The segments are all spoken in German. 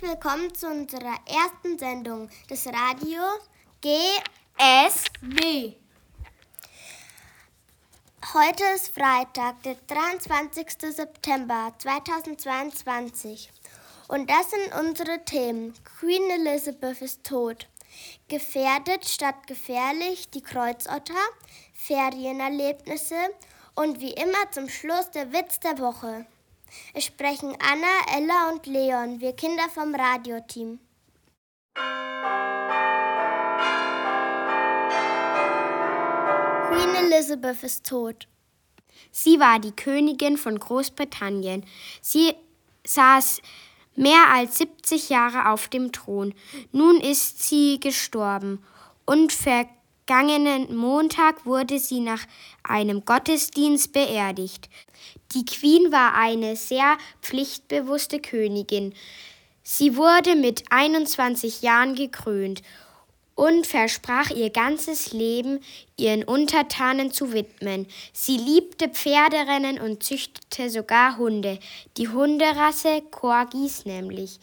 Herzlich willkommen zu unserer ersten Sendung des Radios GSB. Heute ist Freitag, der 23. September 2022. Und das sind unsere Themen. Queen Elizabeth ist tot. Gefährdet statt gefährlich die Kreuzotter, Ferienerlebnisse und wie immer zum Schluss der Witz der Woche. Es sprechen Anna, Ella und Leon, wir Kinder vom Radioteam. Queen Elizabeth ist tot. Sie war die Königin von Großbritannien. Sie saß mehr als 70 Jahre auf dem Thron. Nun ist sie gestorben und vergangenen Montag wurde sie nach einem Gottesdienst beerdigt. Die Queen war eine sehr pflichtbewusste Königin. Sie wurde mit 21 Jahren gekrönt und versprach ihr ganzes Leben ihren Untertanen zu widmen. Sie liebte Pferderennen und züchtete sogar Hunde, die Hunderasse Corgis nämlich.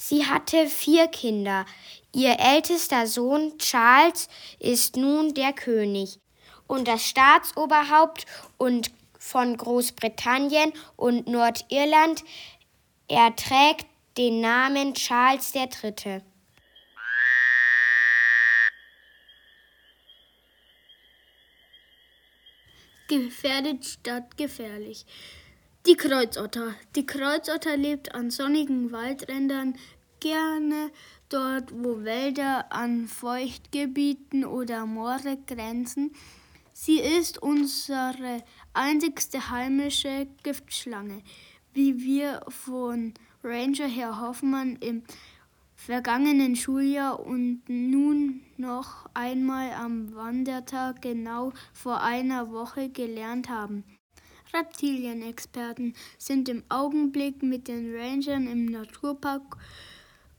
Sie hatte vier Kinder. Ihr ältester Sohn Charles ist nun der König und das Staatsoberhaupt und von Großbritannien und Nordirland. Er trägt den Namen Charles III. Gefährdet statt gefährlich. Die Kreuzotter. Die Kreuzotter lebt an sonnigen Waldrändern, gerne dort, wo Wälder an Feuchtgebieten oder Moore grenzen. Sie ist unsere einzigste heimische Giftschlange, wie wir von Ranger Herr Hoffmann im vergangenen Schuljahr und nun noch einmal am Wandertag genau vor einer Woche gelernt haben. Reptilienexperten sind im Augenblick mit den Rangern im Naturpark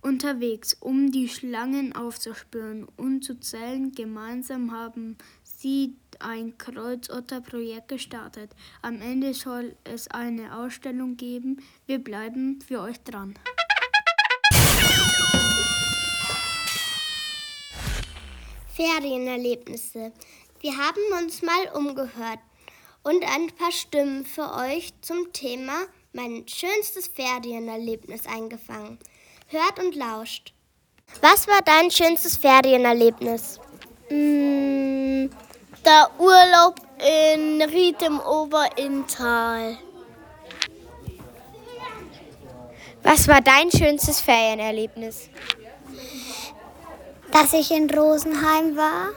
unterwegs, um die Schlangen aufzuspüren und zu zählen. Gemeinsam haben sie ein Kreuzotterprojekt gestartet. Am Ende soll es eine Ausstellung geben. Wir bleiben für euch dran. Ferienerlebnisse. Wir haben uns mal umgehört und ein paar Stimmen für euch zum Thema mein schönstes Ferienerlebnis eingefangen. Hört und lauscht. Was war dein schönstes Ferienerlebnis? Mm, der Urlaub in Ried im Oberinntal. Was war dein schönstes Ferienerlebnis? Dass ich in Rosenheim war.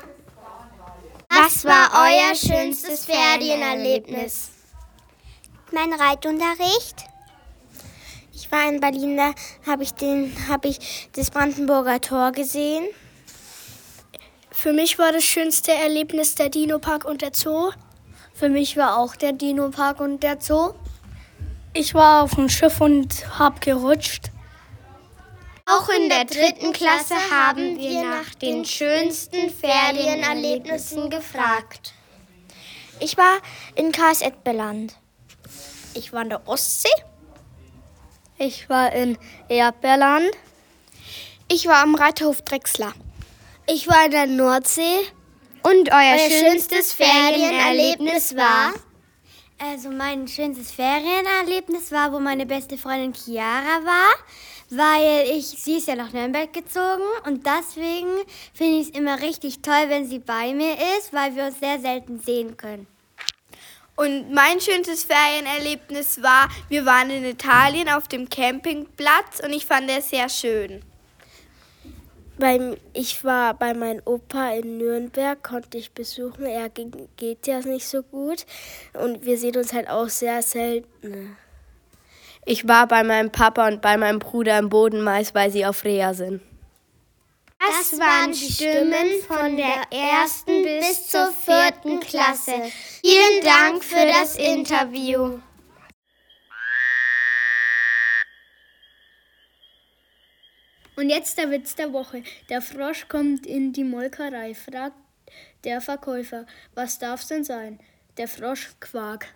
Was war euer schönstes Ferienerlebnis? Mein Reitunterricht. War in Berlin, da habe ich, hab ich das Brandenburger Tor gesehen. Für mich war das schönste Erlebnis der Dino-Park und der Zoo. Für mich war auch der Dino-Park und der Zoo. Ich war auf dem Schiff und habe gerutscht. Auch in der dritten Klasse haben wir nach den schönsten Ferienerlebnissen gefragt. Ich war in Karlsruhe-Land. Ich war in der Ostsee. Ich war in Erdbeerland. Ich war am Reiterhof Drechsler. Ich war in der Nordsee. Und euer, euer schönstes Ferienerlebnis war? Also mein schönstes Ferienerlebnis war, wo meine beste Freundin Chiara war, weil ich, sie ist ja nach Nürnberg gezogen und deswegen finde ich es immer richtig toll, wenn sie bei mir ist, weil wir uns sehr selten sehen können. Und mein schönstes Ferienerlebnis war, wir waren in Italien auf dem Campingplatz und ich fand es sehr schön. Beim, ich war bei meinem Opa in Nürnberg, konnte ich besuchen. Er geht ja nicht so gut und wir sehen uns halt auch sehr selten. Ich war bei meinem Papa und bei meinem Bruder im Bodenmais, weil sie auf Reha sind. Das waren Stimmen von der ersten bis zur vierten Klasse. Vielen Dank für das Interview. Und jetzt der Witz der Woche. Der Frosch kommt in die Molkerei, fragt der Verkäufer, was darf's denn sein? Der Frosch Quark.